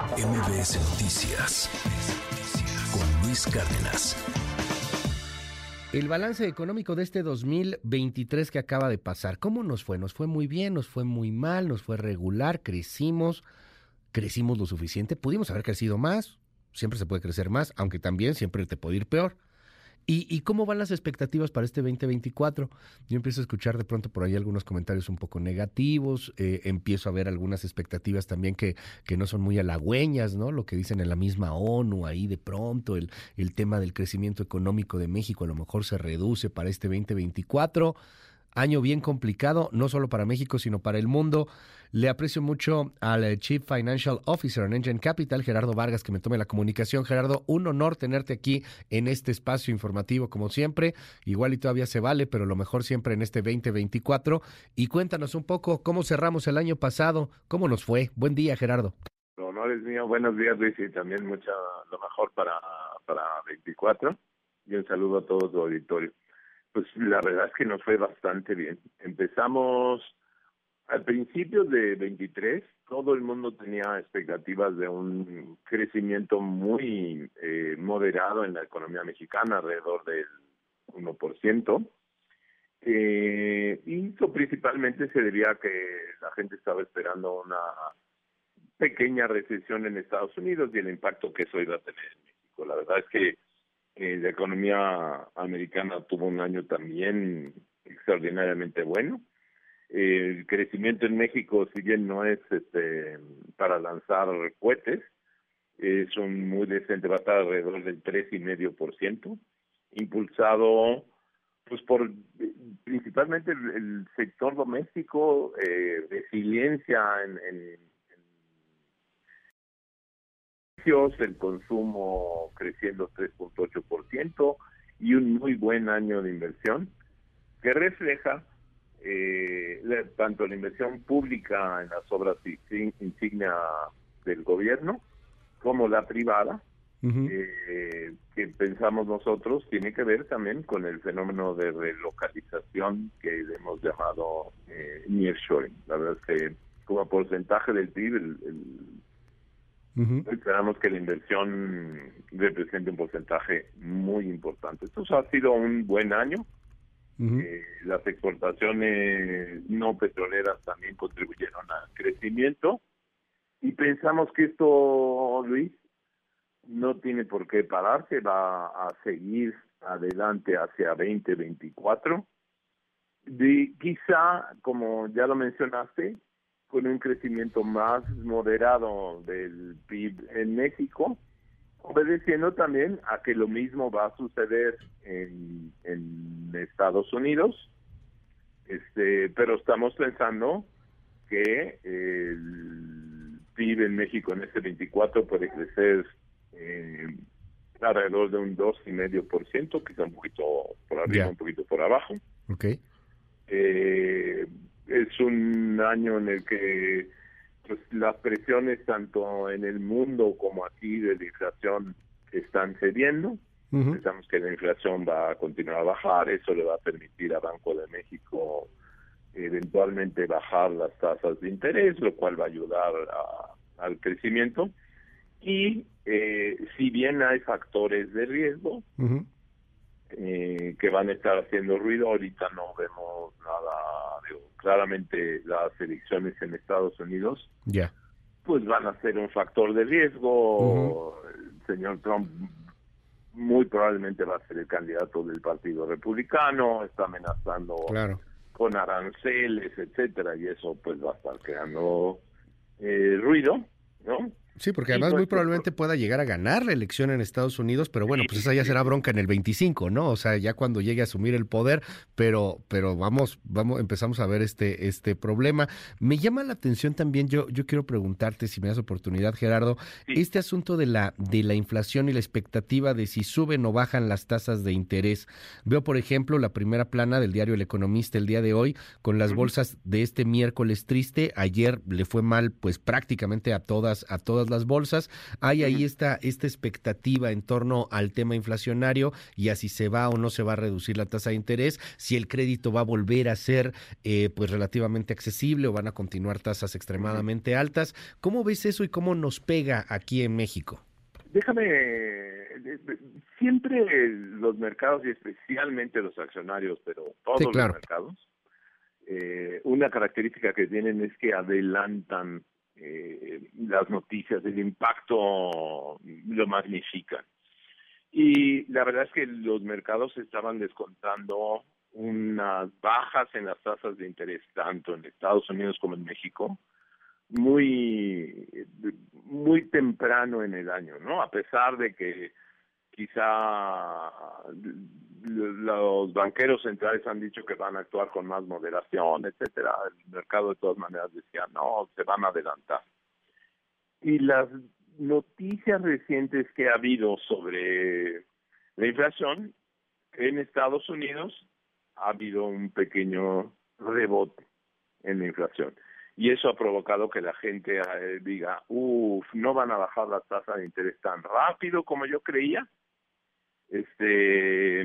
MBS Noticias con Luis Cárdenas. El balance económico de este 2023 que acaba de pasar, ¿cómo nos fue? ¿Nos fue muy bien? ¿Nos fue muy mal? ¿Nos fue regular? ¿Crecimos? ¿Crecimos lo suficiente? ¿Pudimos haber crecido más? Siempre se puede crecer más, aunque también siempre te puede ir peor. ¿Y, cómo van las expectativas para este 2024? Yo empiezo a escuchar de pronto por ahí algunos comentarios un poco negativos, eh, empiezo a ver algunas expectativas también que, que no son muy halagüeñas, ¿no? Lo que dicen en la misma ONU, ahí de pronto el, el tema del crecimiento económico de México a lo mejor se reduce para este 2024 año bien complicado, no solo para México, sino para el mundo. Le aprecio mucho al eh, Chief Financial Officer en Engine Capital, Gerardo Vargas, que me tome la comunicación. Gerardo, un honor tenerte aquí en este espacio informativo, como siempre. Igual y todavía se vale, pero lo mejor siempre en este 2024. Y cuéntanos un poco cómo cerramos el año pasado, cómo nos fue. Buen día, Gerardo. El honor es mío. Buenos días, Luis, y también mucho lo mejor para, para 24. Y un saludo a todos los auditorios. Pues la verdad es que nos fue bastante bien. Empezamos al principio de 23, todo el mundo tenía expectativas de un crecimiento muy eh, moderado en la economía mexicana, alrededor del 1%. Eh, y eso principalmente se debía a que la gente estaba esperando una pequeña recesión en Estados Unidos y el impacto que eso iba a tener en México. La verdad es que eh, la economía americana tuvo un año también extraordinariamente bueno. El crecimiento en México, si bien no es este, para lanzar cohetes, es un muy decente, va a estar alrededor del tres y medio por ciento, impulsado pues por principalmente el, sector doméstico, eh, resiliencia en, en el consumo creciendo 3.8% y un muy buen año de inversión que refleja eh, tanto la inversión pública en las obras insignia del gobierno como la privada, eh, que pensamos nosotros tiene que ver también con el fenómeno de relocalización que hemos llamado eh, nearshoring. La verdad es que como porcentaje del PIB el Esperamos que la inversión represente un porcentaje muy importante. Esto ha sido un buen año. Eh, las exportaciones no petroleras también contribuyeron al crecimiento y pensamos que esto, Luis, no tiene por qué pararse, va a seguir adelante hacia 2024. De, quizá, como ya lo mencionaste, con un crecimiento más moderado del PIB en México, obedeciendo también a que lo mismo va a suceder en, Estados Unidos, este, pero estamos pensando que el PIB en México en este 24 puede crecer eh, alrededor de un 2,5%, quizá un poquito por arriba, un poquito por abajo. Okay. Eh, es un año en el que pues, las presiones tanto en el mundo como aquí de la inflación están cediendo. Pensamos que la inflación va a continuar a bajar, eso le va a permitir a Banco de México eventualmente bajar las tasas de interés, lo cual va a ayudar al crecimiento. Y eh, si bien hay factores de riesgo eh, que van a estar haciendo ruido, ahorita no vemos claramente las elecciones en Estados Unidos, ya pues van a ser un factor de riesgo. El señor Trump muy probablemente va a ser el candidato del Partido Republicano, está amenazando con aranceles, etcétera, y eso pues va a estar creando eh, ruido, ¿no? Sí, porque además muy probablemente pueda llegar a ganar la elección en Estados Unidos, pero bueno, pues esa ya será bronca en el 25, ¿no? O sea, ya cuando llegue a asumir el poder, pero pero vamos vamos empezamos a ver este este problema. Me llama la atención también yo yo quiero preguntarte si me das oportunidad, Gerardo, este asunto de la de la inflación y la expectativa de si suben o bajan las tasas de interés. Veo, por ejemplo, la primera plana del diario El Economista el día de hoy con las bolsas de este miércoles triste. Ayer le fue mal pues prácticamente a todas a todas todas las bolsas. Hay ahí esta, esta expectativa en torno al tema inflacionario y así se va o no se va a reducir la tasa de interés, si el crédito va a volver a ser eh, pues relativamente accesible o van a continuar tasas extremadamente altas. ¿Cómo ves eso y cómo nos pega aquí en México? Déjame, siempre los mercados y especialmente los accionarios, pero todos los mercados, eh, una característica que tienen es que adelantan eh, las noticias, el impacto lo magnifican. Y la verdad es que los mercados estaban descontando unas bajas en las tasas de interés, tanto en Estados Unidos como en México, muy, muy temprano en el año, ¿no? A pesar de que quizá los banqueros centrales han dicho que van a actuar con más moderación, etcétera, el mercado de todas maneras decía, no, se van a adelantar. Y las noticias recientes que ha habido sobre la inflación en Estados Unidos ha habido un pequeño rebote en la inflación y eso ha provocado que la gente eh, diga, uff, no van a bajar la tasa de interés tan rápido como yo creía. Este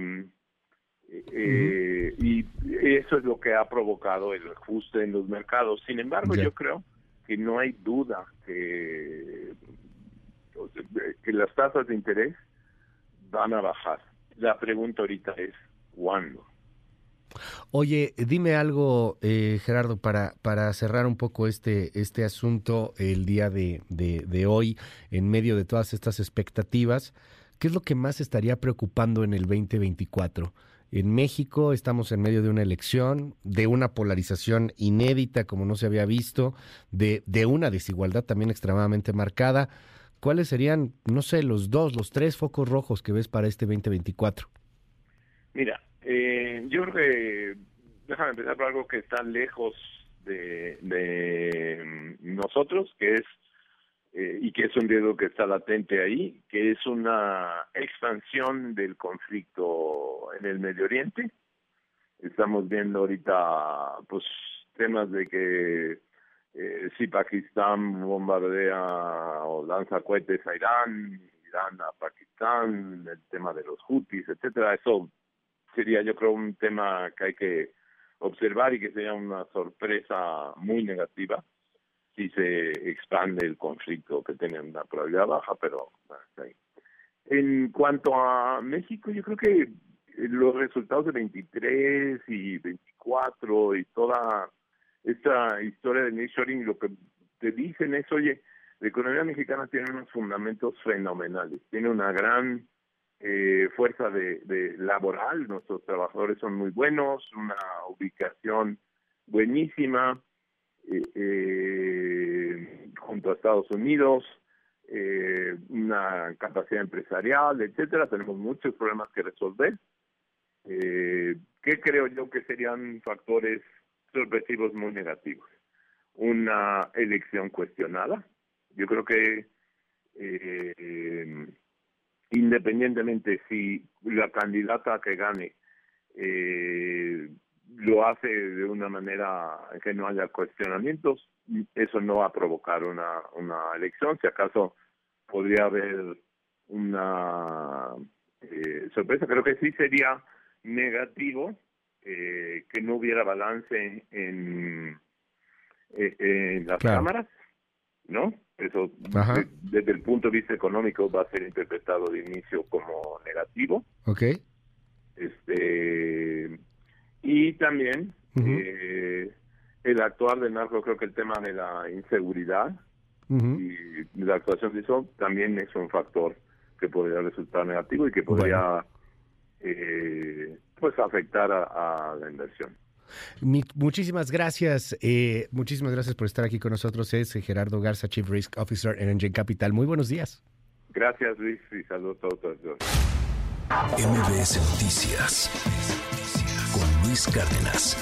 eh, y eso es lo que ha provocado el ajuste en los mercados. Sin embargo, yo creo que no hay duda que, que las tasas de interés van a bajar. La pregunta ahorita es ¿cuándo? Oye, dime algo, eh, Gerardo, para, para cerrar un poco este, este asunto el día de, de, hoy, en medio de todas estas expectativas, ¿qué es lo que más estaría preocupando en el 2024? En México estamos en medio de una elección, de una polarización inédita como no se había visto, de, de una desigualdad también extremadamente marcada. ¿Cuáles serían, no sé, los dos, los tres focos rojos que ves para este 2024? Mira, eh, yo creo que, déjame empezar por algo que está lejos de, mm, nosotros, que es, eh, y que es un riesgo que está latente ahí, que es una expansión del conflicto en el Medio Oriente. Estamos viendo ahorita, pues, temas de que eh, si Pakistán bombardea o lanza cohetes a Irán, Irán a Pakistán, el tema de los Houthis, etcétera, eso sería yo creo un tema que hay que observar y que sería una sorpresa muy negativa si se expande el conflicto que tiene una probabilidad baja, pero En cuanto a México, yo creo que los resultados de 23 y 24 y toda esta historia de nearshoring lo que te dicen es, oye, la economía mexicana tiene unos fundamentos fenomenales, tiene una gran eh, fuerza de, laboral, nuestros trabajadores son muy buenos, una ubicación buenísima eh, eh, junto a Estados Unidos, una capacidad empresarial, etcétera. Tenemos muchos problemas que resolver. ¿Qué creo yo que serían factores sorpresivos muy negativos? Una elección cuestionada. Yo creo que independientemente si la candidata que gane eh, lo hace de una manera que no haya cuestionamientos, eso no va a provocar una, una elección, si acaso podría haber una eh, sorpresa, creo que sí sería negativo eh, que no hubiera balance en, en las cámaras, ¿no? Eso desde el punto de vista económico va a ser interpretado de inicio como negativo. Ok. Este, y también eh, el actuar de narco, creo que el tema de la inseguridad y la actuación de eso también es un factor que podría resultar negativo y que podría eh, pues afectar a la inversión muchísimas gracias, eh, muchísimas gracias por estar aquí con nosotros. Es Gerardo Garza, Chief Risk Officer en Engine Capital. Muy buenos días. Gracias, Luis, y saludos a todos. MBS Noticias Cárdenas.